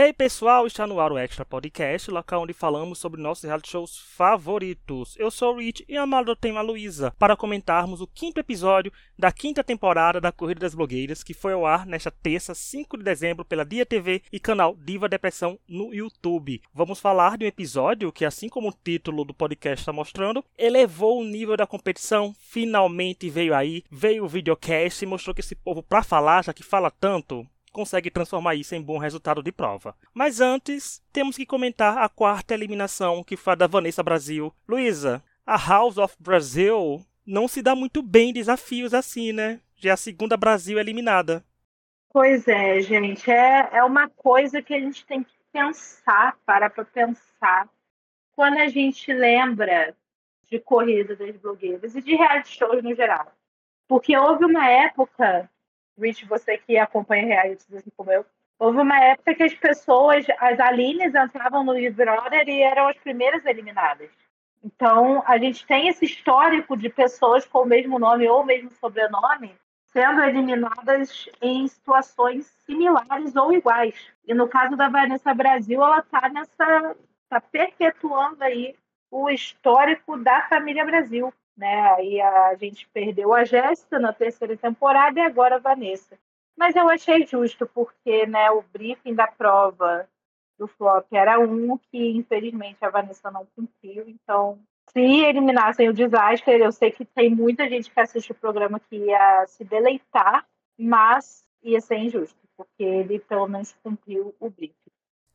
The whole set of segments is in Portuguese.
Hey pessoal, está no ar o Extra Podcast, local onde falamos sobre nossos reality shows favoritos. Eu sou o Rich e Amado tem a Luísa para comentarmos o quinto episódio da quinta temporada da Corrida das Blogueiras, que foi ao ar nesta terça, 5 de dezembro, pela Dia TV e canal Diva Depressão no YouTube. Vamos falar de um episódio que, assim como o título do podcast está mostrando, elevou o nível da competição, finalmente veio aí, veio o videocast e mostrou que esse povo, para falar, já que fala tanto, consegue transformar isso em bom resultado de prova. Mas antes, temos que comentar a quarta eliminação, que foi da Vanessa Brasil. Luísa, a House of Brazil não se dá muito bem em desafios assim, né? Já é a segunda Brasil eliminada. Pois é, gente. É, é uma coisa que a gente tem que pensar, para para pensar, quando a gente lembra de corrida das blogueiras e de reality shows no geral. Porque houve uma época Rich, você que acompanha reality assim como eu, houve uma época que as pessoas, as Alines entravam no Big Brother e eram as primeiras eliminadas. Então, a gente tem esse histórico de pessoas com o mesmo nome ou o mesmo sobrenome sendo eliminadas em situações similares ou iguais. E no caso da Vanessa Brasil, ela está nessa, está perpetuando aí o histórico da família Brasil né? Aí a gente perdeu a Jéssica na terceira temporada e agora a Vanessa. Mas eu achei justo, porque né, o briefing da prova do flop era um que, infelizmente, a Vanessa não cumpriu. Então, se eliminassem o desastre, eu sei que tem muita gente que assiste o programa que ia se deleitar, mas ia ser injusto, porque ele pelo menos cumpriu o briefing.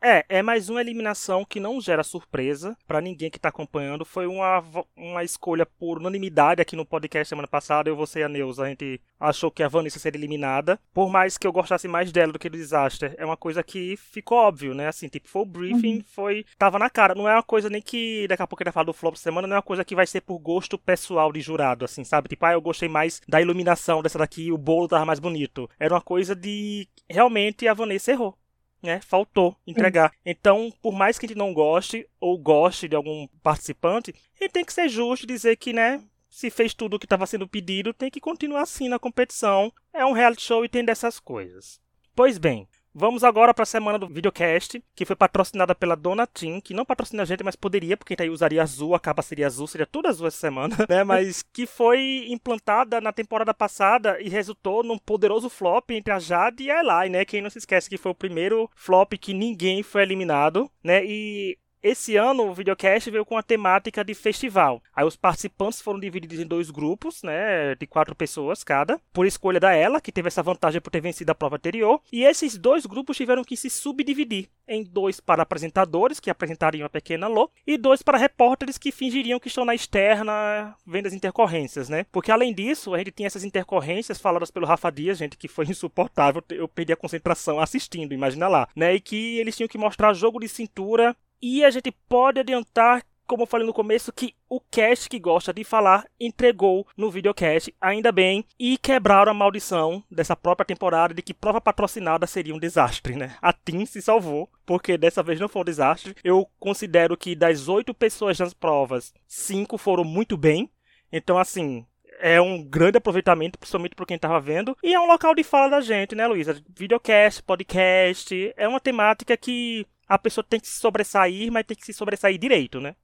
É, é mais uma eliminação que não gera surpresa para ninguém que tá acompanhando. Foi uma, uma escolha por unanimidade aqui no podcast semana passada. Eu, você e a Neuza, a gente achou que a Vanessa seria eliminada. Por mais que eu gostasse mais dela do que do Disaster, é uma coisa que ficou óbvio, né? Assim, tipo, foi o briefing, uhum. foi. Tava na cara. Não é uma coisa nem que daqui a pouco ele vai falar do flop semana, não é uma coisa que vai ser por gosto pessoal de jurado, assim, sabe? Tipo, ah, eu gostei mais da iluminação dessa daqui, o bolo tava mais bonito. Era uma coisa de. Realmente a Vanessa errou né, faltou entregar. Sim. Então, por mais que a gente não goste ou goste de algum participante, ele tem que ser justo dizer que, né, se fez tudo o que estava sendo pedido, tem que continuar assim na competição. É um reality show e tem dessas coisas. Pois bem, Vamos agora para a semana do videocast, que foi patrocinada pela Dona Tim, que não patrocina a gente, mas poderia, porque aí usaria azul, a capa seria azul, seria tudo azul essa semana, né? Mas que foi implantada na temporada passada e resultou num poderoso flop entre a Jade e a Eli, né? Quem não se esquece que foi o primeiro flop que ninguém foi eliminado, né? E esse ano o videocast veio com a temática de festival. Aí os participantes foram divididos em dois grupos, né, de quatro pessoas cada, por escolha da ela, que teve essa vantagem por ter vencido a prova anterior. E esses dois grupos tiveram que se subdividir em dois para apresentadores, que apresentariam a pequena Lô, e dois para repórteres que fingiriam que estão na externa vendo as intercorrências, né? Porque além disso, a gente tinha essas intercorrências faladas pelo Rafa Dias, gente, que foi insuportável, eu perdi a concentração assistindo, imagina lá, né? E que eles tinham que mostrar jogo de cintura e a gente pode adiantar, como eu falei no começo, que o cast que gosta de falar entregou no videocast, ainda bem, e quebraram a maldição dessa própria temporada de que prova patrocinada seria um desastre, né? A Tim se salvou, porque dessa vez não foi um desastre. Eu considero que das oito pessoas nas provas, cinco foram muito bem. Então, assim, é um grande aproveitamento, principalmente para quem estava vendo. E é um local de fala da gente, né, Luísa? Videocast, podcast. É uma temática que a pessoa tem que se sobressair, mas tem que se sobressair direito, né?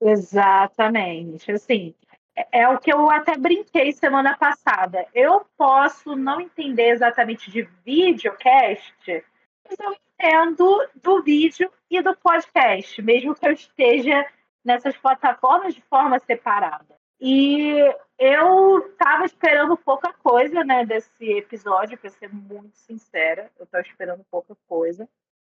Exatamente. Assim, é, é o que eu até brinquei semana passada. Eu posso não entender exatamente de videocast, mas eu entendo do vídeo e do podcast, mesmo que eu esteja nessas plataformas de forma separada. E eu estava esperando pouca coisa, né, desse episódio, para ser muito sincera. Eu estava esperando pouca coisa.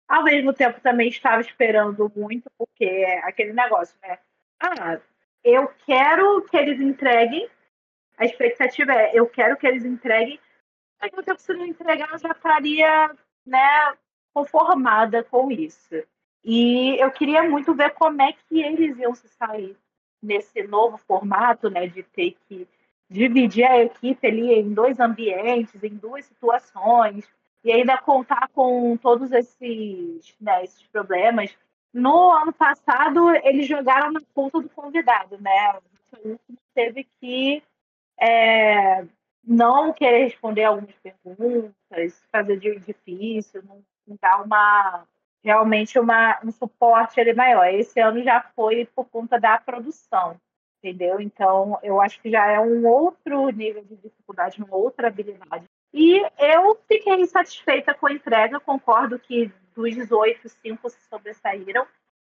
Ao mesmo tempo, também estava esperando muito, porque é aquele negócio, né? Ah, eu quero que eles entreguem. A expectativa é, eu quero que eles entreguem. Mas o tempo, se não entregar, eu já estaria, né, conformada com isso. E eu queria muito ver como é que eles iam se sair nesse novo formato, né, de ter que dividir a equipe ali em dois ambientes, em duas situações, e ainda contar com todos esses, né, esses problemas. No ano passado, eles jogaram na conta do convidado, né? O teve que é, não querer responder algumas perguntas, fazer de difícil, não, não dar uma, realmente uma, um suporte ele maior. Esse ano já foi por conta da produção, entendeu? Então, eu acho que já é um outro nível de dificuldade, uma outra habilidade. E eu fiquei satisfeita com a entrega, concordo que dos 18, cinco se sobressaíram,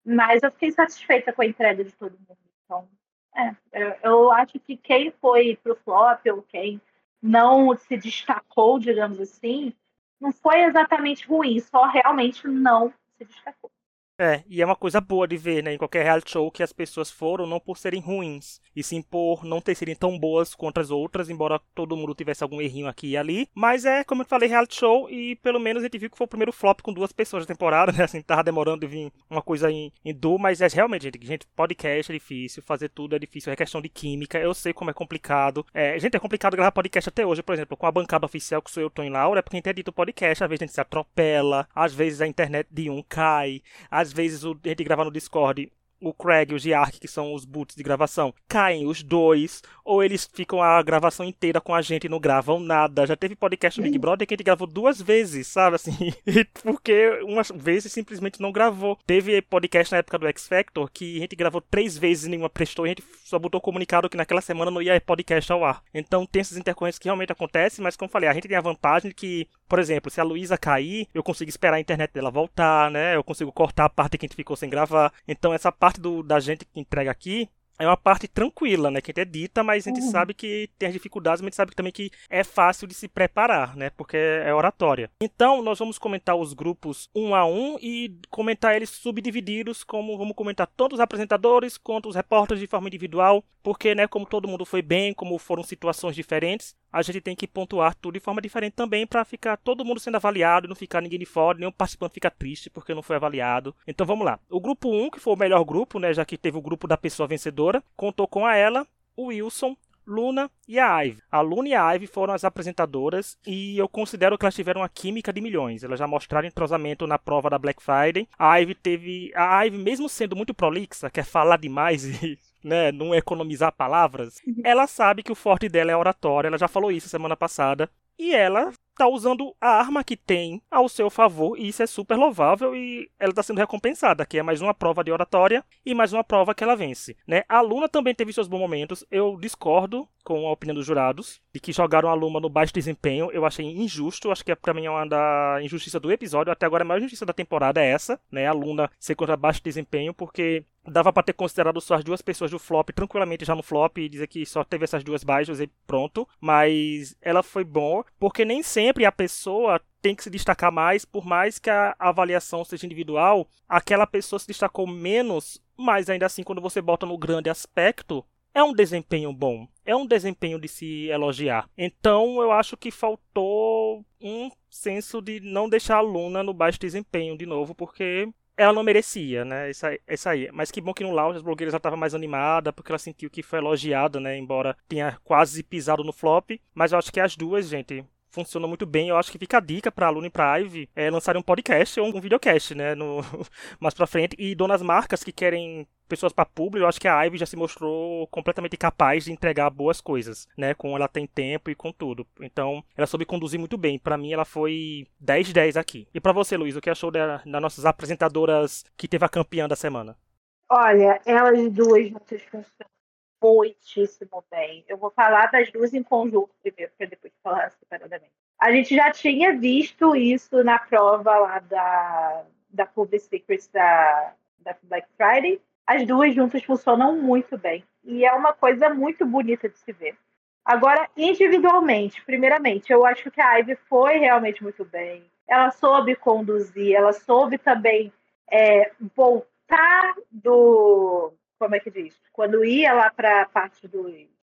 mas eu fiquei satisfeita com a entrega de todo mundo. Então, é, eu acho que quem foi pro flop ou quem não se destacou, digamos assim, não foi exatamente ruim, só realmente não se destacou. É, e é uma coisa boa de ver, né, em qualquer reality show que as pessoas foram não por serem ruins, e sim por não ter serem tão boas quanto as outras, embora todo mundo tivesse algum errinho aqui e ali. Mas é, como eu falei, reality show, e pelo menos a gente viu que foi o primeiro flop com duas pessoas da temporada, né, assim, tava demorando de vir uma coisa em, em duo, mas é realmente, gente, gente, podcast é difícil, fazer tudo é difícil, é questão de química, eu sei como é complicado. É, gente, é complicado gravar podcast até hoje, por exemplo, com a bancada oficial que sou eu, Tony Laura, é porque a gente edita podcast, às vezes a gente se atropela, às vezes a internet de um cai, às vezes o, a gente grava no Discord o Craig e o Giark, que são os boots de gravação, caem os dois, ou eles ficam a gravação inteira com a gente e não gravam nada. Já teve podcast do Big Brother que a gente gravou duas vezes, sabe assim? Porque umas vezes simplesmente não gravou. Teve podcast na época do X Factor que a gente gravou três vezes e nenhuma prestou e a gente só botou comunicado que naquela semana não ia podcast ao ar. Então tem essas intercorrências que realmente acontecem, mas como eu falei, a gente tem a vantagem de que, por exemplo, se a Luísa cair, eu consigo esperar a internet dela voltar, né? Eu consigo cortar a parte que a gente ficou sem gravar. Então essa parte parte do, da gente que entrega aqui é uma parte tranquila, né? Que a gente edita, mas a gente uhum. sabe que tem as dificuldades, mas a gente sabe também que é fácil de se preparar, né? Porque é oratória. Então, nós vamos comentar os grupos um a um e comentar eles subdivididos, como vamos comentar tanto os apresentadores quanto os repórteres de forma individual, porque, né, como todo mundo foi bem, como foram situações diferentes, a gente tem que pontuar tudo de forma diferente também para ficar todo mundo sendo avaliado, não ficar ninguém de fora, nenhum participante fica triste porque não foi avaliado. Então vamos lá. O grupo 1, que foi o melhor grupo, né, já que teve o grupo da pessoa vencedora, contou com a ela, o Wilson, Luna e a Ive. A Luna e a Ive foram as apresentadoras e eu considero que elas tiveram uma química de milhões. Elas já mostraram entrosamento na prova da Black Friday. A Ive teve. A Ive, mesmo sendo muito prolixa, quer falar demais e né, não economizar palavras, ela sabe que o forte dela é oratória, ela já falou isso semana passada, e ela tá usando a arma que tem ao seu favor, e isso é super louvável e ela está sendo recompensada, que é mais uma prova de oratória e mais uma prova que ela vence, né? A Luna também teve seus bons momentos, eu discordo com a opinião dos jurados, de que jogaram a Luma no baixo desempenho, eu achei injusto, acho que é, pra mim é uma da injustiça do episódio, até agora a maior injustiça da temporada é essa, né? A Luna ser contra baixo desempenho, porque dava para ter considerado só as duas pessoas do flop tranquilamente já no flop e dizer que só teve essas duas baixas e pronto. Mas ela foi bom, porque nem sempre a pessoa tem que se destacar mais, por mais que a avaliação seja individual, aquela pessoa se destacou menos, mas ainda assim, quando você bota no grande aspecto, é um desempenho bom, é um desempenho de se elogiar. Então eu acho que faltou um senso de não deixar a Luna no baixo desempenho de novo, porque ela não merecia, né? Essa, essa aí. Mas que bom que no lounge as blogueiras já estava mais animada, porque ela sentiu que foi elogiada, né? Embora tenha quase pisado no flop. Mas eu acho que as duas, gente, funcionam muito bem. Eu acho que fica a dica pra Luna e pra Ivy é lançarem um podcast ou um videocast, né? No, mais pra frente. E donas marcas que querem pessoas para público, eu acho que a Ivy já se mostrou completamente capaz de entregar boas coisas, né? Com ela tem tempo e com tudo. Então, ela soube conduzir muito bem. Para mim, ela foi 10 10 aqui. E para você, Luiz, o que achou das da nossas apresentadoras que teve a campeã da semana? Olha, elas duas funcionam muitíssimo bem. Eu vou falar das duas em conjunto primeiro, para depois falar separadamente. A gente já tinha visto isso na prova lá da, da Public Secrets da, da Black Friday, as duas juntas funcionam muito bem. E é uma coisa muito bonita de se ver. Agora, individualmente, primeiramente, eu acho que a Ivy foi realmente muito bem. Ela soube conduzir, ela soube também é, voltar do. Como é que diz? Quando ia lá para a parte do,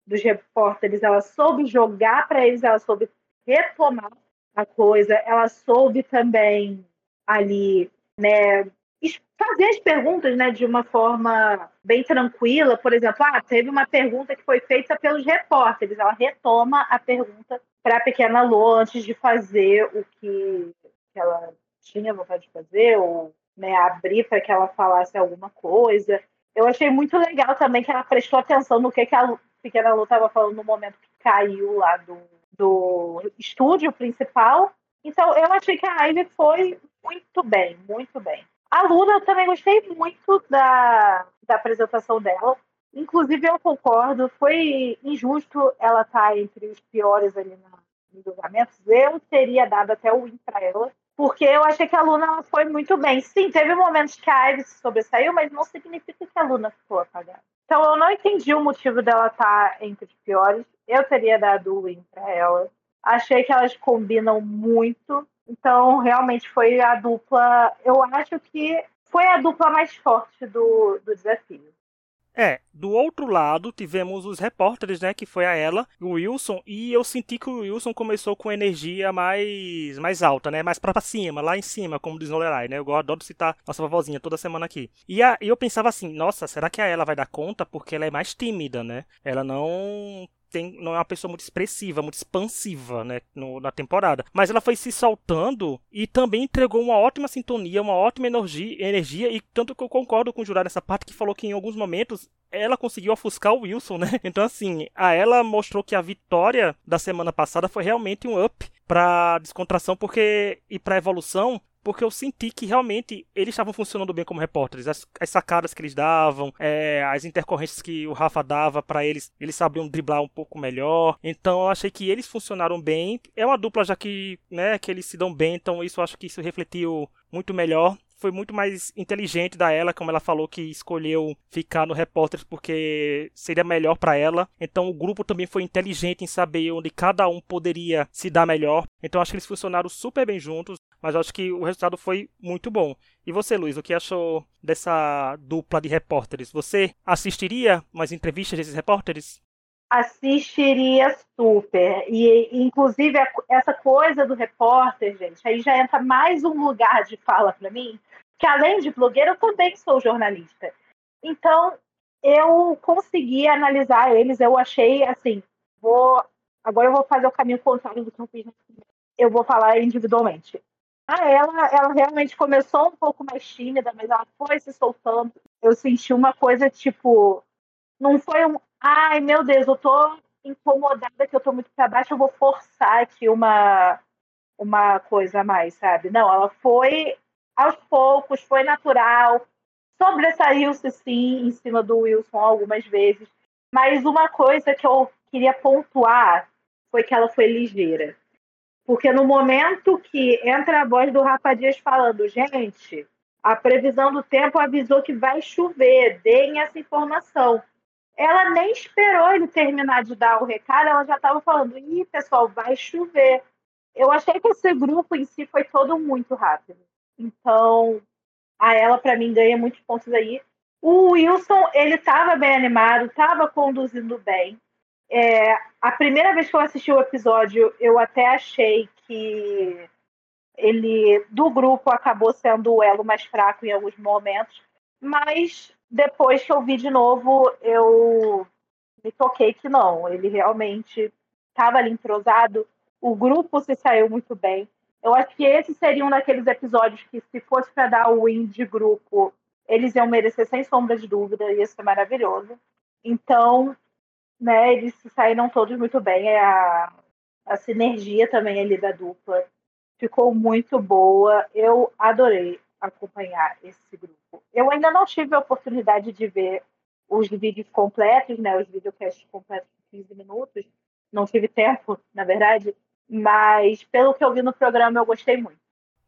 dos repórteres, ela soube jogar para eles, ela soube retomar a coisa, ela soube também ali, né, fazer as perguntas né, de uma forma bem tranquila. Por exemplo, ah, teve uma pergunta que foi feita pelos repórteres. Ela retoma a pergunta para a pequena Lô antes de fazer o que, ela tinha vontade de fazer, ou né, abrir para que ela falasse alguma coisa. Eu achei muito legal também que ela prestou atenção no que, que a pequena Lô estava falando no momento que caiu lá do, do estúdio principal. Então, eu achei que a Ivy foi muito bem, muito bem. A Luna eu também gostei muito da, da apresentação dela. Inclusive, eu concordo, foi injusto ela estar tá entre os piores ali nos julgamentos. Eu teria dado até o win para ela, porque eu achei que a Luna foi muito bem. Sim, teve momentos que a Iris sobressaiu, mas não significa que a Luna ficou apagada. Então, eu não entendi o motivo dela estar tá entre os piores. Eu teria dado o win para ela. Achei que elas combinam muito. Então, realmente foi a dupla. Eu acho que foi a dupla mais forte do, do desafio. É, do outro lado tivemos os repórteres, né, que foi a ela, o Wilson, e eu senti que o Wilson começou com energia mais mais alta, né, mais para cima, lá em cima, como diz Nolerai, né? Eu adoro citar nossa vovozinha toda semana aqui. E, a, e eu pensava assim, nossa, será que a ela vai dar conta porque ela é mais tímida, né? Ela não tem, não é uma pessoa muito expressiva, muito expansiva, né, no, na temporada. Mas ela foi se soltando e também entregou uma ótima sintonia, uma ótima energia, energia e tanto que eu concordo com o jurado nessa parte que falou que em alguns momentos ela conseguiu ofuscar o Wilson, né? Então assim, a ela mostrou que a vitória da semana passada foi realmente um up para descontração porque e para evolução porque eu senti que realmente eles estavam funcionando bem como repórteres. As, as sacadas que eles davam, é, as intercorrências que o Rafa dava para eles, eles sabiam driblar um pouco melhor. Então eu achei que eles funcionaram bem. É uma dupla já que, né, que eles se dão bem, então isso eu acho que isso refletiu muito melhor foi muito mais inteligente da ela, como ela falou que escolheu ficar no repórter porque seria melhor para ela. Então o grupo também foi inteligente em saber onde cada um poderia se dar melhor. Então acho que eles funcionaram super bem juntos, mas acho que o resultado foi muito bom. E você, Luiz, o que achou dessa dupla de repórteres? Você assistiria umas entrevistas desses repórteres? assistiria super. E, inclusive, essa coisa do repórter, gente, aí já entra mais um lugar de fala para mim, que além de blogueira, eu também sou jornalista. Então, eu consegui analisar eles, eu achei assim, vou. Agora eu vou fazer o caminho contrário do que eu fiz. Eu vou falar individualmente. Ah, ela, ela realmente começou um pouco mais tímida, mas ela foi se soltando. Eu senti uma coisa tipo. Não foi um, ai meu Deus, eu tô incomodada que eu tô muito para baixo, eu vou forçar aqui uma, uma coisa a mais, sabe? Não, ela foi aos poucos, foi natural, sobressaiu-se sim em cima do Wilson algumas vezes, mas uma coisa que eu queria pontuar foi que ela foi ligeira. Porque no momento que entra a voz do Rafa Dias falando, gente, a previsão do tempo avisou que vai chover, deem essa informação ela nem esperou ele terminar de dar o recado, ela já estava falando: ih, pessoal, vai chover. Eu achei que esse grupo em si foi todo muito rápido. Então, a ela, para mim, ganha muitos pontos aí. O Wilson, ele estava bem animado, estava conduzindo bem. É, a primeira vez que eu assisti o episódio, eu até achei que ele, do grupo, acabou sendo o elo mais fraco em alguns momentos. Mas depois que eu vi de novo, eu me toquei que não, ele realmente estava ali entrosado, o grupo se saiu muito bem. Eu acho que esse seria um daqueles episódios que, se fosse para dar o win de grupo, eles iam merecer sem sombra de dúvida, ia ser maravilhoso. Então, né, eles saíram todos muito bem. É a, a sinergia também ali da dupla ficou muito boa. Eu adorei acompanhar esse grupo. Eu ainda não tive a oportunidade de ver os vídeos completos, né, os videocasts completos de 15 minutos. Não tive tempo, na verdade, mas pelo que eu vi no programa, eu gostei muito.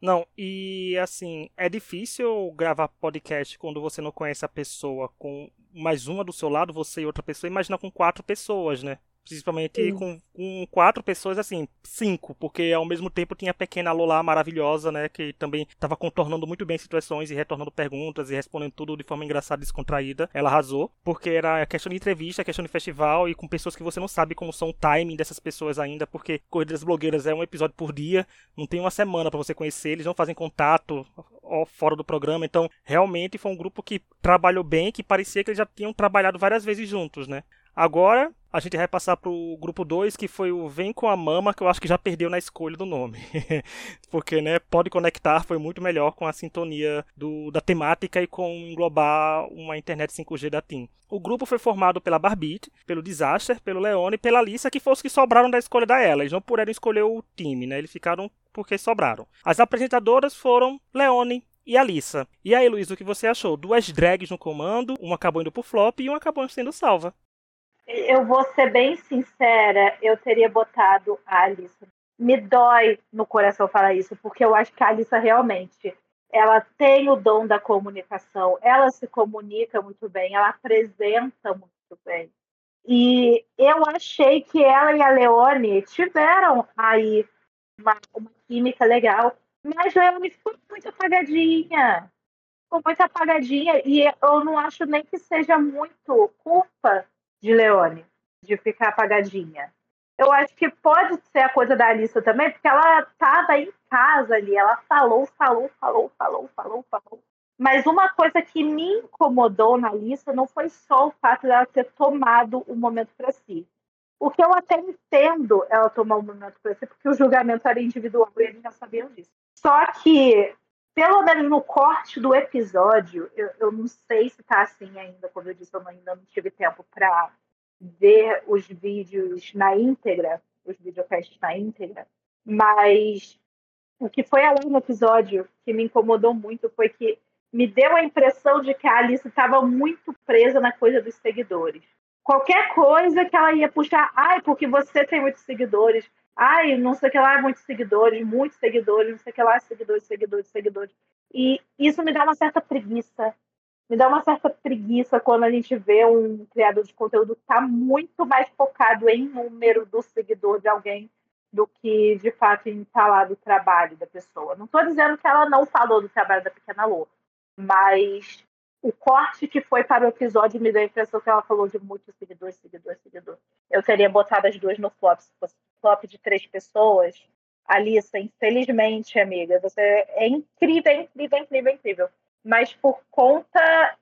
Não, e assim, é difícil gravar podcast quando você não conhece a pessoa com mais uma do seu lado, você e outra pessoa, imagina com quatro pessoas, né? Principalmente com, com, quatro pessoas, assim, cinco, porque ao mesmo tempo tinha a pequena Lola maravilhosa, né? Que também estava contornando muito bem situações e retornando perguntas e respondendo tudo de forma engraçada e descontraída. Ela arrasou, porque era questão de entrevista, questão de festival e com pessoas que você não sabe como são o timing dessas pessoas ainda, porque Corrida das Blogueiras é um episódio por dia, não tem uma semana para você conhecer, eles não fazem contato fora do programa, então realmente foi um grupo que trabalhou bem, que parecia que eles já tinham trabalhado várias vezes juntos, né? Agora, a gente vai passar pro grupo 2, que foi o Vem com a Mama, que eu acho que já perdeu na escolha do nome. Porque, né, pode conectar foi muito melhor com a sintonia do, da temática e com englobar uma internet 5G da TIM. O grupo foi formado pela Barbite, pelo Disaster, pelo Leone e pela Lisa, que foram os que sobraram da escolha da ela. Eles não puderam escolher o time, né? Eles ficaram porque sobraram. As apresentadoras foram Leone e Alissa. E aí, Luiz, o que você achou? Duas drags no comando, uma acabou indo pro flop e uma acabou sendo salva. Eu vou ser bem sincera, eu teria botado a Alissa. Me dói no coração falar isso, porque eu acho que a Alissa realmente ela tem o dom da comunicação, ela se comunica muito bem, ela apresenta muito bem. E eu achei que ela e a Leone tiveram aí uma, uma química legal, mas Leone ficou muito apagadinha. Ficou muito apagadinha. E eu não acho nem que seja muito culpa de Leone de ficar apagadinha. Eu acho que pode ser a coisa da Alissa também, porque ela estava em casa ali, ela falou, falou, falou, falou, falou, falou. Mas uma coisa que me incomodou na lista não foi só o fato dela ter tomado o momento para si. O que eu até entendo ela tomar o momento para si, porque o julgamento era individual e eles já sabiam disso. Só que, pelo menos no corte do episódio, eu, eu não sei se tá assim ainda, como eu disse, eu ainda não tive tempo para ver os vídeos na íntegra, os videocasts na íntegra, mas o que foi além no episódio que me incomodou muito foi que me deu a impressão de que a Alice estava muito presa na coisa dos seguidores. Qualquer coisa que ela ia puxar, ai, porque você tem muitos seguidores, ai, não sei o que lá, muitos seguidores, muitos seguidores, não sei o que lá, seguidores, seguidores, seguidores. E isso me dá uma certa preguiça. Me dá uma certa preguiça quando a gente vê um criador de conteúdo que está muito mais focado em número do seguidor de alguém do que, de fato, em falar do trabalho da pessoa. Não estou dizendo que ela não falou do trabalho da Pequena Lô, mas o corte que foi para o episódio me deu a impressão que ela falou de muitos seguidores, seguidores, seguidores. Eu teria botado as duas no flop. Se fosse flop de três pessoas, Alissa, infelizmente, amiga, você é incrível, incrível, incrível, incrível. Mas por conta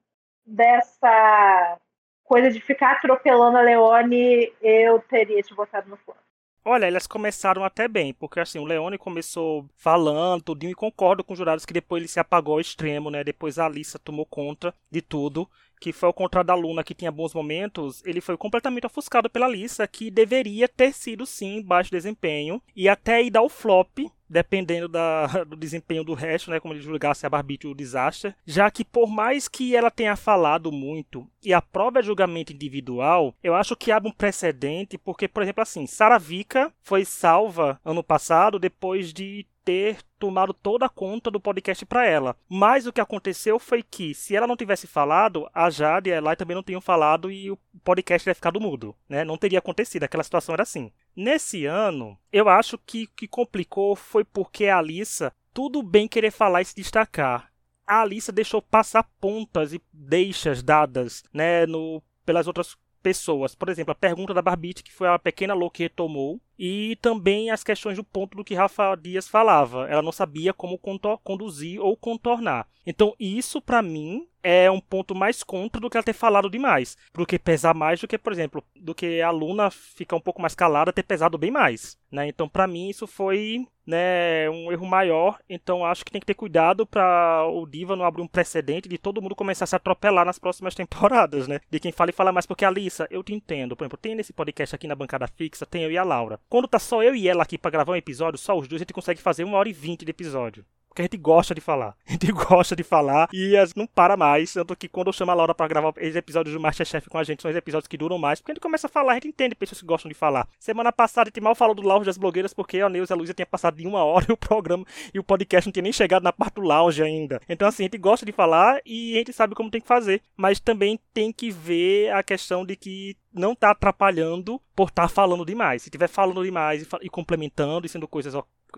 dessa coisa de ficar atropelando a Leone, eu teria te botado no flop. Olha, elas começaram até bem, porque assim, o Leone começou falando tudinho e concordo com os jurados que depois ele se apagou ao extremo, né? Depois a Alissa tomou conta de tudo, que foi ao contrário da Luna que tinha bons momentos, ele foi completamente ofuscado pela Alissa, que deveria ter sido sim baixo desempenho e até ir dar o flop dependendo da, do desempenho do resto, né, como ele julgasse a Barbite o desastre, já que por mais que ela tenha falado muito e a prova é julgamento individual, eu acho que abre um precedente, porque, por exemplo, assim, Saravika foi salva ano passado depois de ter tomado toda a conta do podcast para ela. Mas o que aconteceu foi que, se ela não tivesse falado, a Jade e a Eli também não tinham falado e o podcast teria ficado mudo, né? Não teria acontecido, aquela situação era assim. Nesse ano, eu acho que o que complicou foi porque a Alissa, tudo bem querer falar e se destacar. A Alissa deixou passar pontas e deixas dadas, né, no, pelas outras pessoas. Por exemplo, a pergunta da Barbite, que foi a pequena louca que retomou, e também as questões do ponto do que Rafa Dias falava. Ela não sabia como conduzir ou contornar. Então, isso para mim é um ponto mais contra do que ela ter falado demais. Porque pesar mais do que, por exemplo, do que a aluna ficar um pouco mais calada ter pesado bem mais. Né? Então, para mim, isso foi né, um erro maior. Então, acho que tem que ter cuidado para o Diva não abrir um precedente de todo mundo começar a se atropelar nas próximas temporadas. Né? De quem fala e fala mais. Porque, Alissa, eu te entendo. Por exemplo, tem nesse podcast aqui na bancada fixa, tem eu e a Laura. Quando tá só eu e ela aqui para gravar um episódio, só os dois, a gente consegue fazer uma hora e vinte de episódio. Porque a gente gosta de falar. A gente gosta de falar e não para mais. Tanto que quando eu chamo a Laura para gravar os episódios do Masterchef com a gente, são os episódios que duram mais. Porque a gente começa a falar, a gente entende pessoas que gostam de falar. Semana passada a gente mal falou do lounge das blogueiras porque a Neuza e a Luísa tinha passado de uma hora e o programa e o podcast não tinha nem chegado na parte do lounge ainda. Então, assim, a gente gosta de falar e a gente sabe como tem que fazer. Mas também tem que ver a questão de que não tá atrapalhando por estar tá falando demais. Se estiver falando demais e, e, complementando e sendo coisas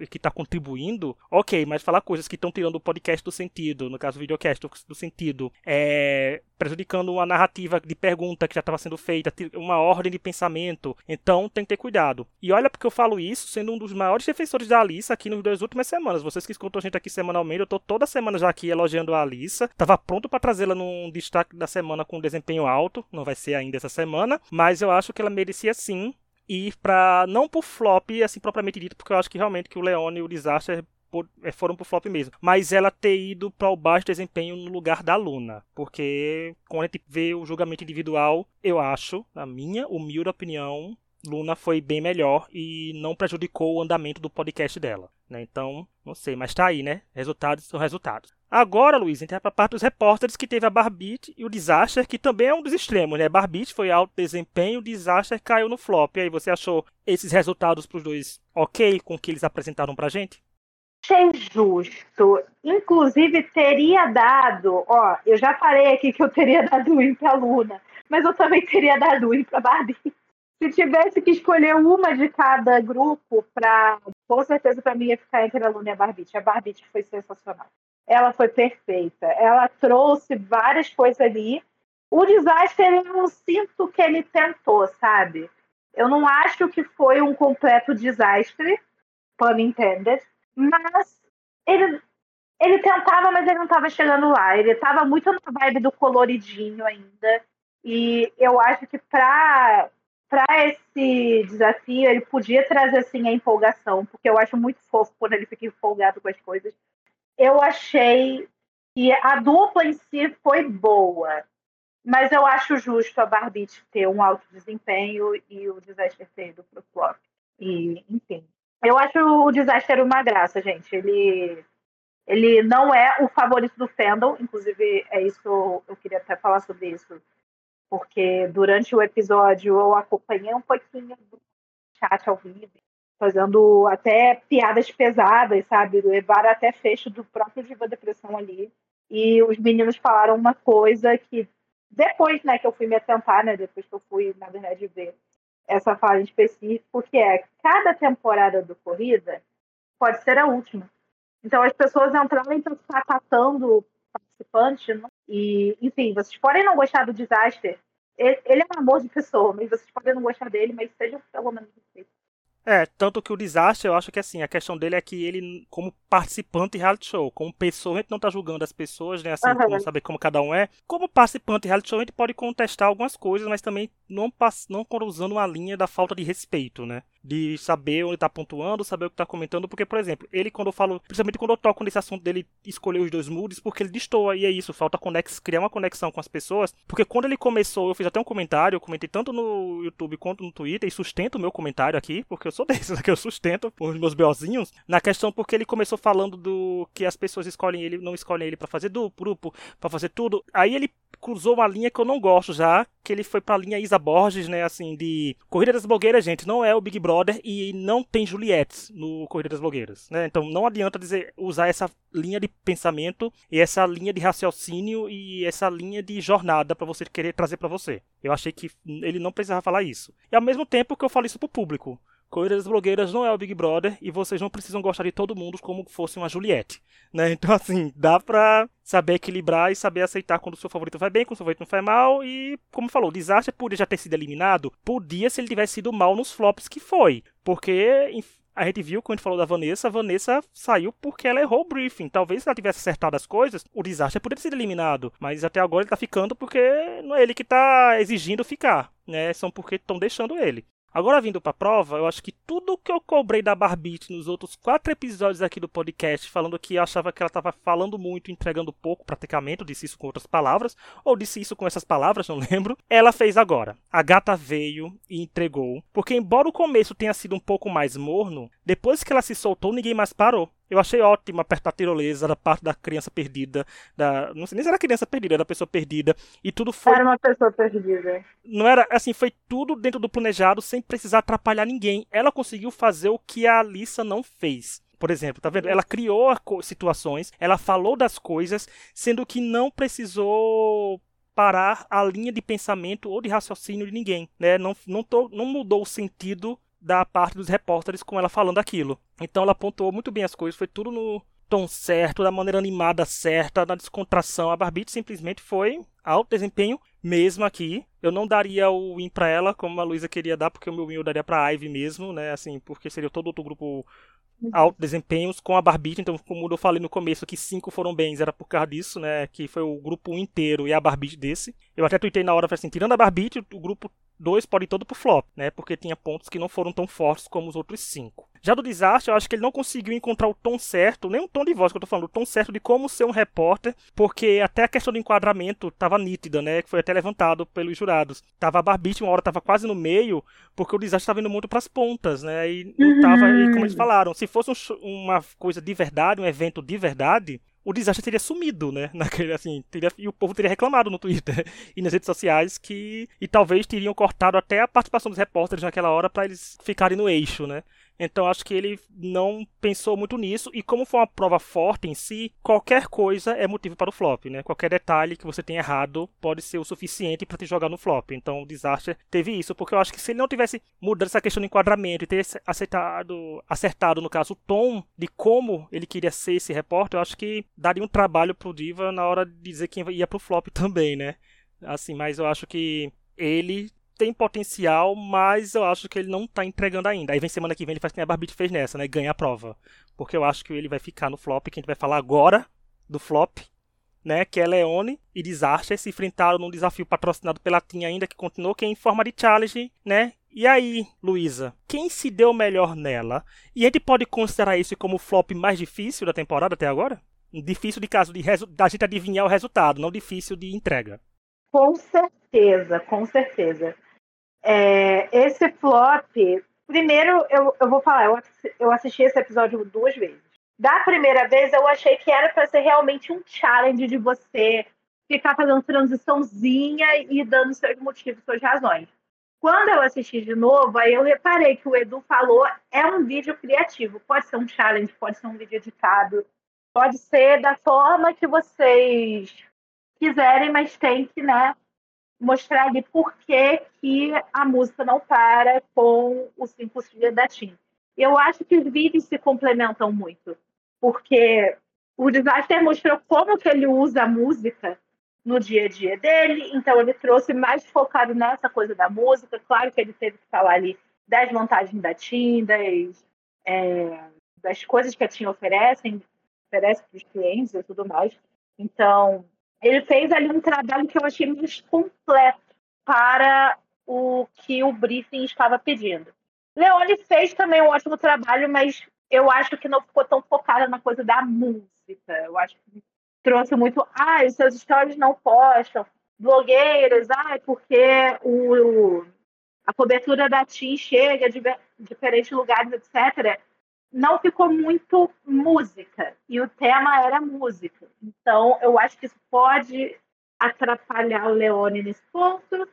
que está contribuindo, ok, mas falar coisas que estão tirando o podcast do sentido, no caso do videocast, do sentido, é, prejudicando uma narrativa de pergunta que já estava sendo feita, uma ordem de pensamento. Então tem que ter cuidado. E olha porque eu falo isso, sendo um dos maiores defensores da Alissa aqui nas duas últimas semanas. Vocês que escutam a gente aqui semanalmente, eu tô toda semana já aqui elogiando a Alissa. Tava pronto para trazê-la num destaque da semana com desempenho alto, não vai ser ainda essa semana, mas eu acho que ela merecia sim ir para não por flop assim propriamente dito, porque eu acho que realmente que o Leone e o Disaster é, foram pro flop mesmo. Mas ela ter ido para o baixo desempenho no lugar da Luna. Porque quando a gente vê o julgamento individual, eu acho, na minha humilde opinião, Luna foi bem melhor e não prejudicou o andamento do podcast dela. Né? Então, não sei, mas tá aí, né? Resultados são resultados. Agora, Luiz, a gente vai pra parte dos repórteres que teve a Barbite e o Disaster, que também é um dos extremos, né? Barbite foi alto desempenho, o Disaster caiu no flop. E aí, você achou esses resultados pros dois ok com o que eles apresentaram pra gente? Achei justo. Inclusive, teria dado. Ó, eu já falei aqui que eu teria dado win pra Luna, mas eu também teria dado win pra Barbie. Se tivesse que escolher uma de cada grupo, pra, com certeza para mim ia ficar entre a Luna e a Barbite. A Barbite foi sensacional. Ela foi perfeita. Ela trouxe várias coisas ali. O desastre, eu não sinto que ele tentou, sabe? Eu não acho que foi um completo desastre, pun intended mas ele, ele tentava, mas ele não estava chegando lá. Ele estava muito na vibe do coloridinho ainda. E eu acho que para para esse desafio ele podia trazer assim a empolgação, porque eu acho muito fofo quando ele fica empolgado com as coisas. Eu achei que a dupla em si foi boa, mas eu acho justo a Barbie ter um alto desempenho e o Disaster ter ido pro flop. E, enfim, eu acho o Disaster uma graça, gente. Ele, ele não é o favorito do fandom, inclusive é isso eu queria até falar sobre isso, porque durante o episódio eu acompanhei um pouquinho do chat ao vivo, fazendo até piadas pesadas, sabe? Levaram até fecho do próprio Diva Depressão ali. E os meninos falaram uma coisa que depois, né, que eu fui me atentar, né, depois que eu fui, na verdade, ver essa fala em específico, que é cada temporada do Corrida pode ser a última. Então as pessoas entrarem para ficar catando participante, né? e, enfim, vocês podem não gostar do Disaster, ele, ele, é um amor de pessoa, mas vocês podem não gostar dele, mas sejam pelo menos é, tanto que o desastre, eu acho que assim, a questão dele é que ele, como participante de reality show, como pessoa, a gente não tá julgando as pessoas, né, assim, uhum. como saber como cada um é. Como participante de reality show, a gente pode contestar algumas coisas, mas também não, não usando uma linha da falta de respeito, né? De saber onde tá pontuando, saber o que tá comentando, porque, por exemplo, ele quando eu falo, principalmente quando eu toco nesse assunto dele escolher os dois moods, porque ele destoa, e é isso, falta conex, criar uma conexão com as pessoas, porque quando ele começou, eu fiz até um comentário, eu comentei tanto no YouTube quanto no Twitter, e sustento o meu comentário aqui, porque eu sou desses que eu sustento os meus beozinhos, na questão porque ele começou falando do que as pessoas escolhem ele, não escolhem ele para fazer do grupo, para fazer tudo, aí ele cruzou uma linha que eu não gosto já, que ele foi pra linha Isa Borges, né, assim, de Corrida das Blogueiras, gente, não é o Big Brother e não tem Juliette no Corrida das Blogueiras, né? Então não adianta dizer usar essa linha de pensamento e essa linha de raciocínio e essa linha de jornada para você querer trazer para você. Eu achei que ele não precisava falar isso. E ao mesmo tempo que eu falo isso pro público. Corrida das Blogueiras não é o Big Brother e vocês não precisam gostar de todo mundo como fosse uma Juliette, né? Então, assim, dá pra saber equilibrar e saber aceitar quando o seu favorito vai bem, quando o seu favorito não vai mal e, como falou, o desastre podia já ter sido eliminado, podia se ele tivesse sido mal nos flops que foi, porque a gente viu, quando a gente falou da Vanessa, a Vanessa saiu porque ela errou o briefing. Talvez se ela tivesse acertado as coisas, o desastre poderia ter sido eliminado. Mas até agora ele tá ficando porque não é ele que tá exigindo ficar, né? São porque estão deixando ele. Agora vindo pra prova, eu acho que tudo que eu cobrei da Barbite nos outros quatro episódios aqui do podcast, falando que eu achava que ela estava falando muito, entregando pouco, praticamente, eu disse isso com outras palavras, ou disse isso com essas palavras, não lembro. Ela fez agora. A gata veio e entregou, porque embora o começo tenha sido um pouco mais morno, depois que ela se soltou, ninguém mais parou. Eu achei ótimo apertar a tirolesa da parte da criança perdida, da não sei nem se era criança perdida, era pessoa perdida, e tudo foi Era uma pessoa perdida. Não era assim, foi tudo dentro do planejado sem precisar atrapalhar ninguém. Ela conseguiu fazer o que a Alissa não fez. Por exemplo, tá vendo? Ela criou situações, ela falou das coisas, sendo que não precisou parar a linha de pensamento ou de raciocínio de ninguém, né? Não, não, tô, não mudou o sentido da parte dos repórteres com ela falando aquilo. Então ela pontuou muito bem as coisas, foi tudo no tom certo, da maneira animada certa, na descontração. A Barbite simplesmente foi alto desempenho mesmo aqui. Eu não daria o win para ela, como a Luísa queria dar, porque o meu win eu daria pra Ivy mesmo, né? Assim, porque seria todo outro grupo alto desempenhos com a Barbite, então como eu falei no começo que cinco foram bens, era por causa disso, né, que foi o grupo inteiro e a Barbite desse. Eu até tuitei na hora, falei assim, tirando a Barbite, o grupo dois podem todo pro flop, né? Porque tinha pontos que não foram tão fortes como os outros cinco. Já do desastre, eu acho que ele não conseguiu encontrar o tom certo, nem o tom de voz que eu tô falando, o tom certo de como ser um repórter, porque até a questão do enquadramento tava nítida, né? Que foi até levantado pelos jurados. Tava a Barbite, uma hora tava quase no meio, porque o desastre tava indo muito pras pontas, né? E não tava, e como eles falaram, se fosse um, uma coisa de verdade, um evento de verdade, o desastre teria sumido, né? Naquele, assim, teria, e o povo teria reclamado no Twitter e nas redes sociais que. E talvez teriam cortado até a participação dos repórteres naquela hora para eles ficarem no eixo, né? Então acho que ele não pensou muito nisso. E como foi uma prova forte em si, qualquer coisa é motivo para o flop, né? Qualquer detalhe que você tenha errado pode ser o suficiente para te jogar no flop. Então o Disaster teve isso, porque eu acho que se ele não tivesse mudado essa questão de enquadramento e ter acertado, acertado no caso, o tom de como ele queria ser esse repórter, eu acho que daria um trabalho pro Diva na hora de dizer quem ia pro flop também, né? Assim, mas eu acho que ele tem potencial, mas eu acho que ele não tá entregando ainda. Aí vem semana que vem ele faz que a Barbite fez nessa, né? Ganha a prova. Porque eu acho que ele vai ficar no flop, que a gente vai falar agora do flop, né? Que é Leone e Disaster se enfrentaram num desafio patrocinado pela TIM ainda, que continuou, que é em forma de challenge, né? E aí, Luísa, quem se deu melhor nela? E a gente pode considerar isso como o flop mais difícil da temporada até agora? Difícil de caso de da gente adivinhar o resultado, não difícil de entrega. Com certeza, com certeza. É, esse flop, primeiro eu, eu vou falar, eu, eu assisti esse episódio duas vezes. Da primeira vez eu achei que era para ser realmente um challenge de você ficar fazendo transiçãozinha e dando seus motivos, suas razões. Quando eu assisti de novo, aí eu reparei que o Edu falou é um vídeo criativo. Pode ser um challenge, pode ser um vídeo editado, pode ser da forma que vocês quiserem, mas tem que, né, mostrar ali por que, que a música não para com o Cinco Dias da Tim. Eu acho que os vídeos se complementam muito, porque o Disaster mostrou como que ele usa a música no dia a dia dele, então ele trouxe mais focado nessa coisa da música. Claro que ele teve que falar ali das vantagens da TIM, das, é, das coisas que a TIM oferece, oferece para os clientes e tudo mais. Então, ele fez ali um trabalho que eu achei mais completo para o que o briefing estava pedindo. Leone fez também um ótimo trabalho, mas eu acho que não ficou tão focada na coisa da música. Eu acho que trouxe muito, ah, os seus stories não postam, blogueiras, ah, porque o, a cobertura da TIM chega de diferentes lugares, etc não ficou muito música e o tema era música. Então, eu acho que isso pode atrapalhar o Leone nesse ponto,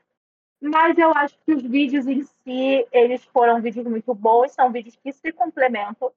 mas eu acho que os vídeos em si, eles foram vídeos muito bons, são vídeos que se complementam,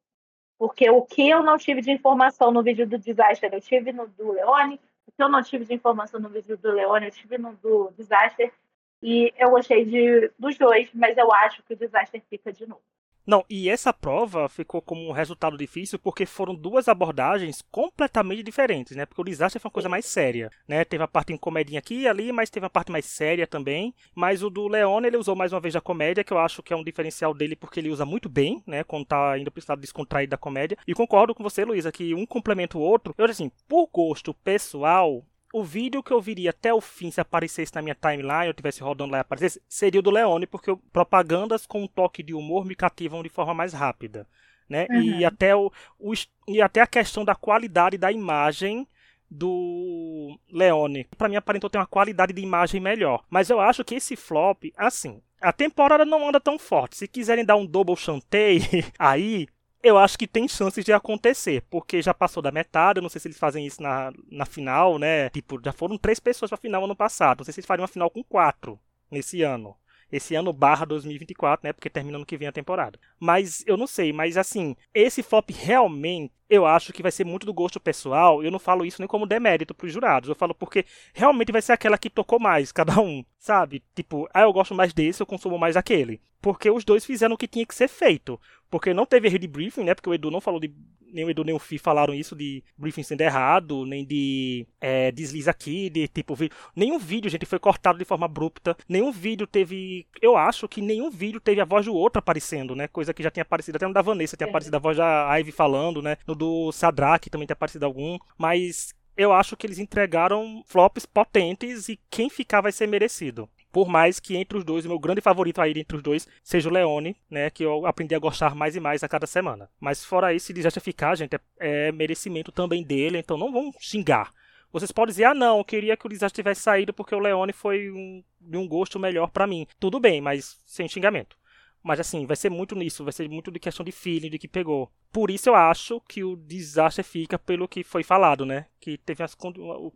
porque o que eu não tive de informação no vídeo do Disaster, eu tive no do Leone, o que eu não tive de informação no vídeo do Leone, eu tive no do Disaster, e eu gostei de, dos dois, mas eu acho que o Disaster fica de novo. Não, e essa prova ficou como um resultado difícil porque foram duas abordagens completamente diferentes, né? Porque o desastre foi uma coisa mais séria, né? Teve a parte em comedinha aqui e ali, mas teve a parte mais séria também. Mas o do Leone, ele usou mais uma vez a comédia, que eu acho que é um diferencial dele porque ele usa muito bem, né? Quando tá indo pro estado descontraído da comédia. E concordo com você, Luísa, que um complementa o outro. Eu, assim, por gosto pessoal, o vídeo que eu viria até o fim, se aparecesse na minha timeline, eu tivesse rodando lá e aparecesse, seria o do Leone, porque propagandas com um toque de humor me cativam de forma mais rápida. Né? Uhum. E, até o, o, e até a questão da qualidade da imagem do Leone. Para mim, aparentou ter uma qualidade de imagem melhor. Mas eu acho que esse flop, assim, a temporada não anda tão forte. Se quiserem dar um double chantei aí, eu acho que tem chances de acontecer, porque já passou da metade, eu não sei se eles fazem isso na, na final, né? Tipo, já foram três pessoas pra final ano passado, não sei se eles fariam uma final com quatro nesse ano. Esse ano barra 2024, né? Porque termina no que vem a temporada. Mas eu não sei, mas assim, esse flop realmente eu acho que vai ser muito do gosto pessoal. Eu não falo isso nem como demérito pros jurados. Eu falo porque realmente vai ser aquela que tocou mais, cada um, sabe? Tipo, ah, eu gosto mais desse, eu consumo mais aquele. Porque os dois fizeram o que tinha que ser feito. Porque não teve erro de briefing, né? Porque o Edu não falou de. Nem o Edu nem o Fi falaram isso de briefing sendo errado, nem de é, desliza aqui, de tipo. Nenhum vídeo, gente, foi cortado de forma abrupta. Nenhum vídeo teve. Eu acho que nenhum vídeo teve a voz do outro aparecendo, né? Coisa que já tinha aparecido. Até no da Vanessa tinha é. aparecido a voz da Ivy falando, né? No do Sadraque também tinha aparecido algum. Mas eu acho que eles entregaram flops potentes e quem ficar vai ser merecido. Por mais que entre os dois, o meu grande favorito aí entre os dois seja o Leone, né? Que eu aprendi a gostar mais e mais a cada semana. Mas fora isso, se desastre ficar, gente, é, é merecimento também dele, então não vão xingar. Vocês podem dizer, ah não, eu queria que o desastre tivesse saído porque o Leone foi um, de um gosto melhor para mim. Tudo bem, mas sem xingamento. Mas assim, vai ser muito nisso, vai ser muito de questão de feeling, de que pegou. Por isso eu acho que o desastre fica pelo que foi falado, né? Que teve as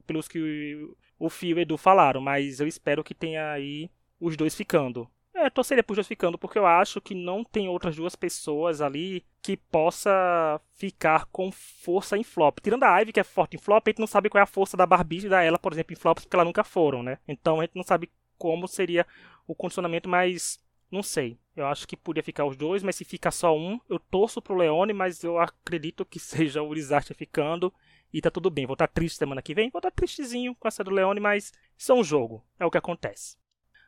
pelos que o Fio e o Edu falaram, mas eu espero que tenha aí os dois ficando. É, torceria pros dois ficando, porque eu acho que não tem outras duas pessoas ali que possa ficar com força em flop. Tirando a Ivy, que é forte em flop, a gente não sabe qual é a força da Barbie e da ela, por exemplo, em flops, porque elas nunca foram, né? Então a gente não sabe como seria o condicionamento, mas não sei. Eu acho que podia ficar os dois, mas se fica só um, eu torço pro Leone, mas eu acredito que seja o Desastre ficando. E tá tudo bem. Vou estar tá triste semana que vem. Vou estar tá tristezinho com essa do Leone, mas isso é um jogo. É o que acontece.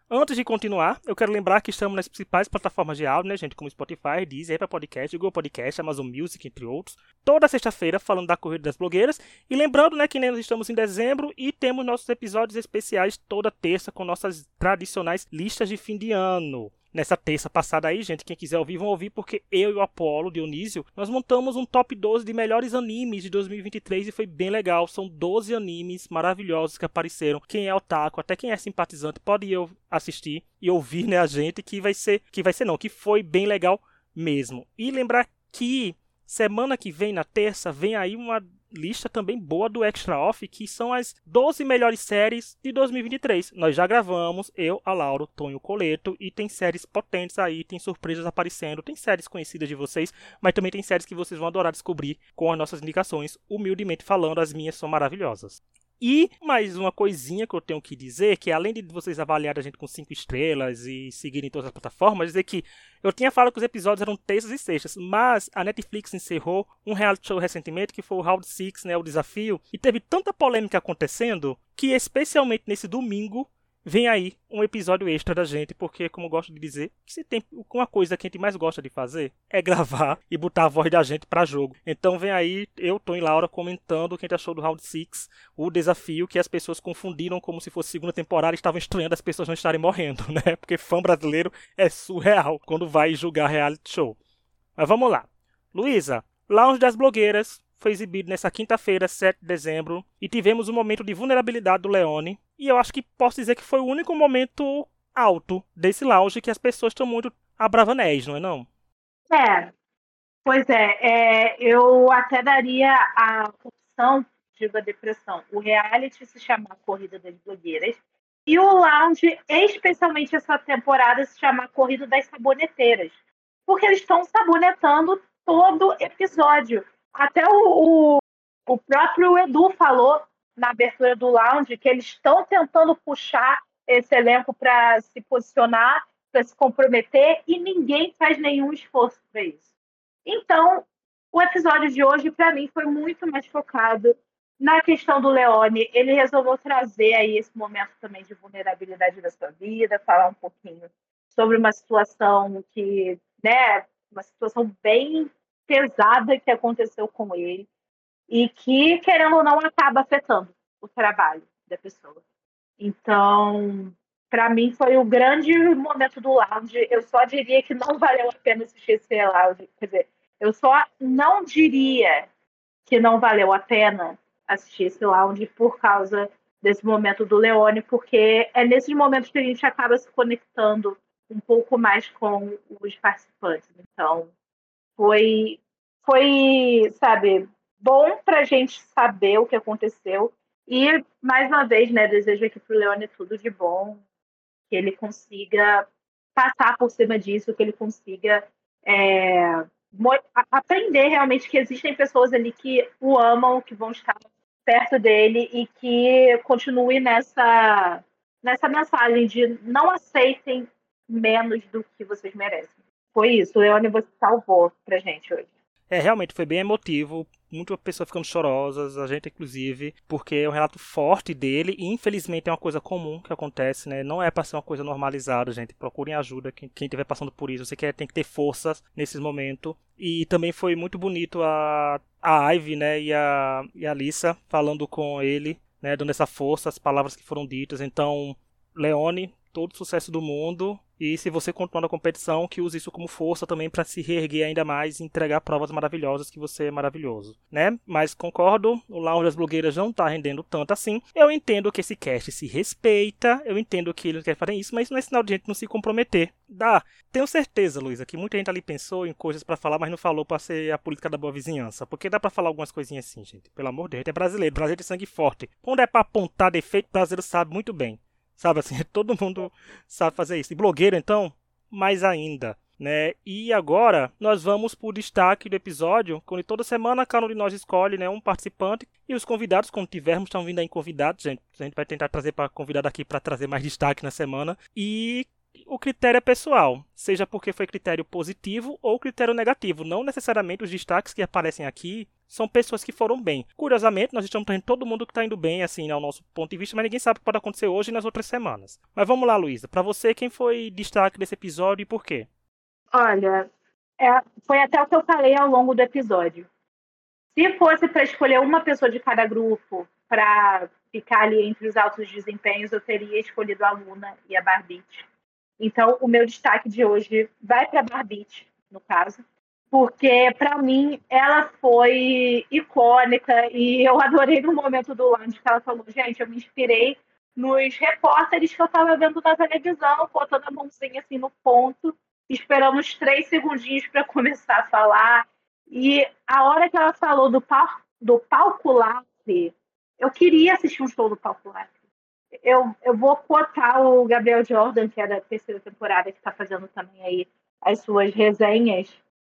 Antes de continuar, eu quero lembrar que estamos nas principais plataformas de áudio, né, gente? Como Spotify, Deezer, Apple Podcast, Google Podcast, Amazon Music, entre outros. Toda sexta-feira falando da Corrida das Blogueiras. E lembrando, né, que nós estamos em dezembro e temos nossos episódios especiais toda terça com nossas tradicionais listas de fim de ano nessa terça passada aí, gente. Quem quiser ouvir, vão ouvir, porque eu e o Apolo, Dionísio, nós montamos um top 12 de melhores animes de 2023 e foi bem legal. São 12 animes maravilhosos que apareceram. Quem é otaku, até quem é simpatizante, pode ir assistir e ouvir, né, a gente, que vai ser, que vai ser não, que foi bem legal mesmo. E lembrar que semana que vem, na terça, vem aí uma lista também boa do Extra Off, que são as 12 melhores séries de 2023. Nós já gravamos, eu, a Lauro, Tonho Coleto, e tem séries potentes aí, tem surpresas aparecendo, tem séries conhecidas de vocês, mas também tem séries que vocês vão adorar descobrir com as nossas indicações. Humildemente falando, as minhas são maravilhosas. E mais uma coisinha que eu tenho que dizer, que além de vocês avaliarem a gente com 5 estrelas e seguirem todas as plataformas, dizer que eu tinha falado que os episódios eram terças e sextas, mas a Netflix encerrou um reality show recentemente que foi o Round 6, né, o desafio, e teve tanta polêmica acontecendo que especialmente nesse domingo vem aí um episódio extra da gente, porque, como eu gosto de dizer, se tem uma coisa que a gente mais gosta de fazer é gravar e botar a voz da gente para jogo. Então vem aí eu, Tom e Laura comentando o que a gente achou do Round 6, o desafio que as pessoas confundiram como se fosse segunda temporada e estavam estranhando as pessoas não estarem morrendo, né? Porque fã brasileiro é surreal quando vai julgar reality show. Mas vamos lá. Luísa, Lounge das Blogueiras foi exibido nessa quinta-feira, 7 de dezembro, e tivemos um momento de vulnerabilidade do Leone, e eu acho que posso dizer que foi o único momento alto desse lounge que as pessoas estão muito abravanés, não é não? É, pois é, é, eu até daria a opção, digo a depressão, o reality se chamar Corrida das Blogueiras, e o lounge, especialmente essa temporada, se chamar Corrida das Saboneteiras, porque eles estão sabonetando todo episódio. Até o, o, o próprio Edu falou na abertura do lounge que eles estão tentando puxar esse elenco para se posicionar, para se comprometer, e ninguém faz nenhum esforço para isso. Então, o episódio de hoje, para mim, foi muito mais focado na questão do Leone. Ele resolveu trazer aí esse momento também de vulnerabilidade da sua vida, falar um pouquinho sobre uma situação que, né, uma situação bem pesada que aconteceu com ele e que, querendo ou não, acaba afetando o trabalho da pessoa. Então, para mim, foi o grande momento do lounge. Eu só diria que não valeu a pena assistir esse lounge. Quer dizer, eu só não diria que não valeu a pena assistir esse lounge por causa desse momento do Leone, porque é nesses momentos que a gente acaba se conectando um pouco mais com os participantes. Então, foi, foi sabe, bom para a gente saber o que aconteceu. E, mais uma vez, né, desejo aqui para o Leone tudo de bom, que ele consiga passar por cima disso, que ele consiga é, aprender realmente que existem pessoas ali que o amam, que vão estar perto dele e que continue nessa, nessa mensagem de não aceitem menos do que vocês merecem foi isso. Leone, você salvou pra gente hoje. É, realmente foi bem emotivo, muitas pessoas ficando chorosas, a gente inclusive, porque é um relato forte dele e infelizmente é uma coisa comum que acontece, né? Não é para ser uma coisa normalizada, gente. Procurem ajuda quem estiver passando por isso. Você quer tem que ter forças nesse momento. E também foi muito bonito a, a Ivy, né, e a, e a Lisa falando com ele, né, dando essa força, as palavras que foram ditas. Então, Leone, todo sucesso do mundo. E se você continuar na competição, que use isso como força também para se reerguer ainda mais e entregar provas maravilhosas que você é maravilhoso, né? Mas concordo, o Lounge das Blogueiras não tá rendendo tanto assim. Eu entendo que esse cast se respeita, eu entendo que eles querem fazer isso, mas não é sinal de gente não se comprometer. Dá. Tenho certeza, Luísa, que muita gente ali pensou em coisas para falar, mas não falou para ser a política da boa vizinhança. Porque dá para falar algumas coisinhas assim, gente. Pelo amor de Deus, é brasileiro, brasileiro de sangue forte. Quando é para apontar defeito, o brasileiro sabe muito bem. Sabe assim, todo mundo sabe fazer isso. E blogueiro, então, mais ainda. Né? E agora nós vamos para o destaque do episódio, onde toda semana cada um de nós escolhe né, um participante e os convidados, quando tivermos, estão vindo aí convidados, gente. A gente vai tentar trazer para convidado aqui para trazer mais destaque na semana. E o critério é pessoal, seja porque foi critério positivo ou critério negativo. Não necessariamente os destaques que aparecem aqui são pessoas que foram bem. Curiosamente, nós estamos trazendo todo mundo que está indo bem, assim, ao nosso ponto de vista, mas ninguém sabe o que pode acontecer hoje e nas outras semanas. Mas vamos lá, Luísa. Para você, quem foi destaque desse episódio e por quê? Olha, é, foi até o que eu falei ao longo do episódio. Se fosse para escolher uma pessoa de cada grupo para ficar ali entre os altos desempenhos, eu teria escolhido a Luna e a Barbite. Então, o meu destaque de hoje vai para a Barbite, no caso porque para mim ela foi icônica e eu adorei no momento do lunch que ela falou, gente, eu me inspirei nos repórteres que eu estava vendo na televisão, botando a mãozinha assim no ponto, esperamos três segundinhos para começar a falar. E a hora que ela falou do, pal do palco Lacre, eu queria assistir um show do palco Lacre. Eu, eu vou cotar o Gabriel Jordan, que é da terceira temporada, que está fazendo também aí as suas resenhas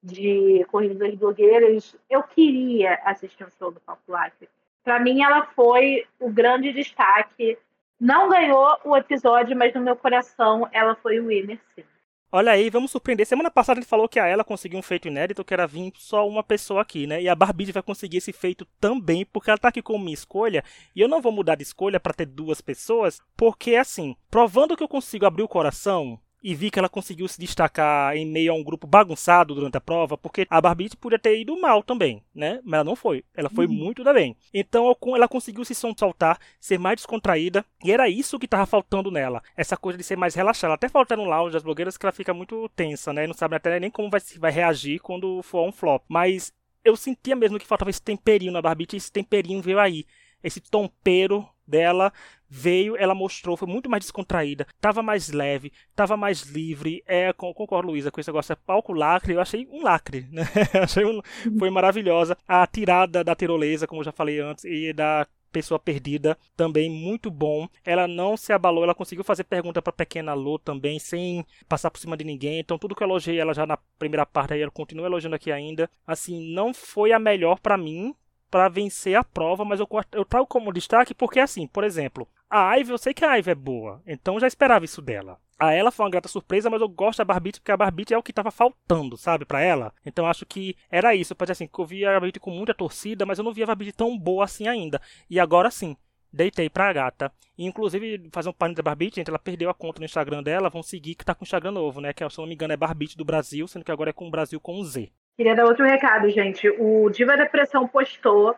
de corridas blogueiras, eu queria assistir um show do Lacre. Para mim, ela foi o grande destaque. Não ganhou o episódio, mas no meu coração ela foi o winner, sim. Olha aí, vamos surpreender. Semana passada gente falou que a ela conseguiu um feito inédito, que era vir só uma pessoa aqui, né? E a Barbie vai conseguir esse feito também, porque ela tá aqui como minha escolha. E eu não vou mudar de escolha para ter duas pessoas, porque assim, provando que eu consigo abrir o coração, e vi que ela conseguiu se destacar em meio a um grupo bagunçado durante a prova, porque a Barbie podia ter ido mal também, né? Mas ela não foi. Ela foi uhum. muito da bem. Então ela conseguiu se soltar, ser mais descontraída, e era isso que estava faltando nela. Essa coisa de ser mais relaxada. Até falta no lounge das blogueiras que ela fica muito tensa, né? Não sabe até nem como vai, vai reagir quando for um flop. Mas eu sentia mesmo que faltava esse temperinho na Barbie, e esse temperinho veio aí. Esse tompeiro dela veio, ela mostrou, foi muito mais descontraída, tava mais leve, tava mais livre. É, concordo, Luísa, com esse negócio, é palco lacre, eu achei um lacre, né? achei um, foi maravilhosa. A tirada da tirolesa, como eu já falei antes, e da pessoa perdida também muito bom. Ela não se abalou, ela conseguiu fazer pergunta para pequena Lô também sem passar por cima de ninguém. Então tudo que eu elogiei ela já na primeira parte aí, ela continua elogiando aqui ainda. Assim, não foi a melhor para mim, para vencer a prova, mas eu, eu trago como destaque porque, assim, por exemplo, a Ive, eu sei que a Ive é boa, então eu já esperava isso dela. A ela foi uma grata surpresa, mas eu gosto da Barbite porque a Barbite é o que estava faltando, sabe, para ela. Então acho que era isso. Pode assim, que eu via a Barbite com muita torcida, mas eu não via a Barbite tão boa assim ainda. E agora sim, deitei pra gata. E, inclusive, fazer um parênteses da Barbite, gente, ela perdeu a conta no Instagram dela, vão seguir que tá com o Instagram novo, né? Que se eu não me engano é Barbite do Brasil, sendo que agora é com o Brasil com um Z. Queria dar outro recado, gente. O Diva Depressão postou,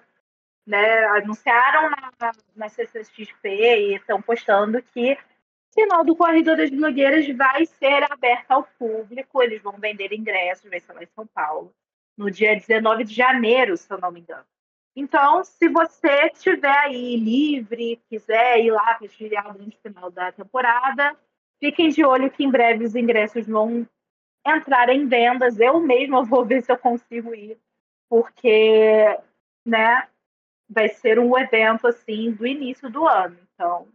né? Anunciaram na, na CCXP e estão postando que o final do Corredor das Blogueiras vai ser aberto ao público. Eles vão vender ingressos, vai ser lá em São Paulo, no dia 19 de janeiro, se eu não me engano. Então, se você estiver aí livre, quiser ir lá prestigiar o grande final da temporada, fiquem de olho que em breve os ingressos vão entrar em vendas. Eu mesma vou ver se eu consigo ir, porque, né, vai ser um evento assim do início do ano. Então.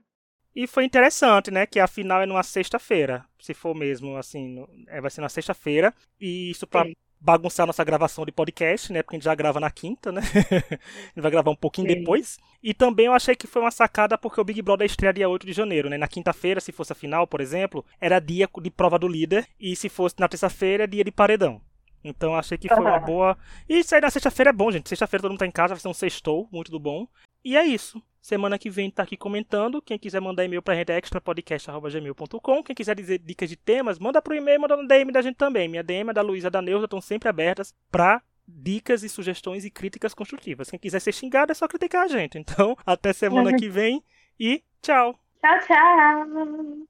E foi interessante, né? Que a final é numa sexta-feira, se for mesmo assim, é, vai ser na sexta-feira. E isso para bagunçar nossa gravação de podcast, né? Porque a gente já grava na quinta, né? a gente vai gravar um pouquinho Sim. depois. E também eu achei que foi uma sacada porque o Big Brother estreia dia 8 de janeiro, né? Na quinta-feira, se fosse a final, por exemplo, era dia de prova do líder. E se fosse na terça-feira, é dia de paredão. Então achei que foi uma boa. E isso aí na sexta-feira é bom, gente. Sexta-feira todo mundo tá em casa, vai ser um sextou, muito do bom. E é isso. Semana que vem tá aqui comentando. Quem quiser mandar e-mail pra gente é extrapodcast.gmail.com. Quem quiser dizer dicas de temas, manda pro e-mail, manda no DM da gente também. Minha DM, da Luísa da Neuza estão sempre abertas pra dicas e sugestões e críticas construtivas. Quem quiser ser xingado é só criticar a gente. Então, até semana que vem e tchau. Tchau, tchau.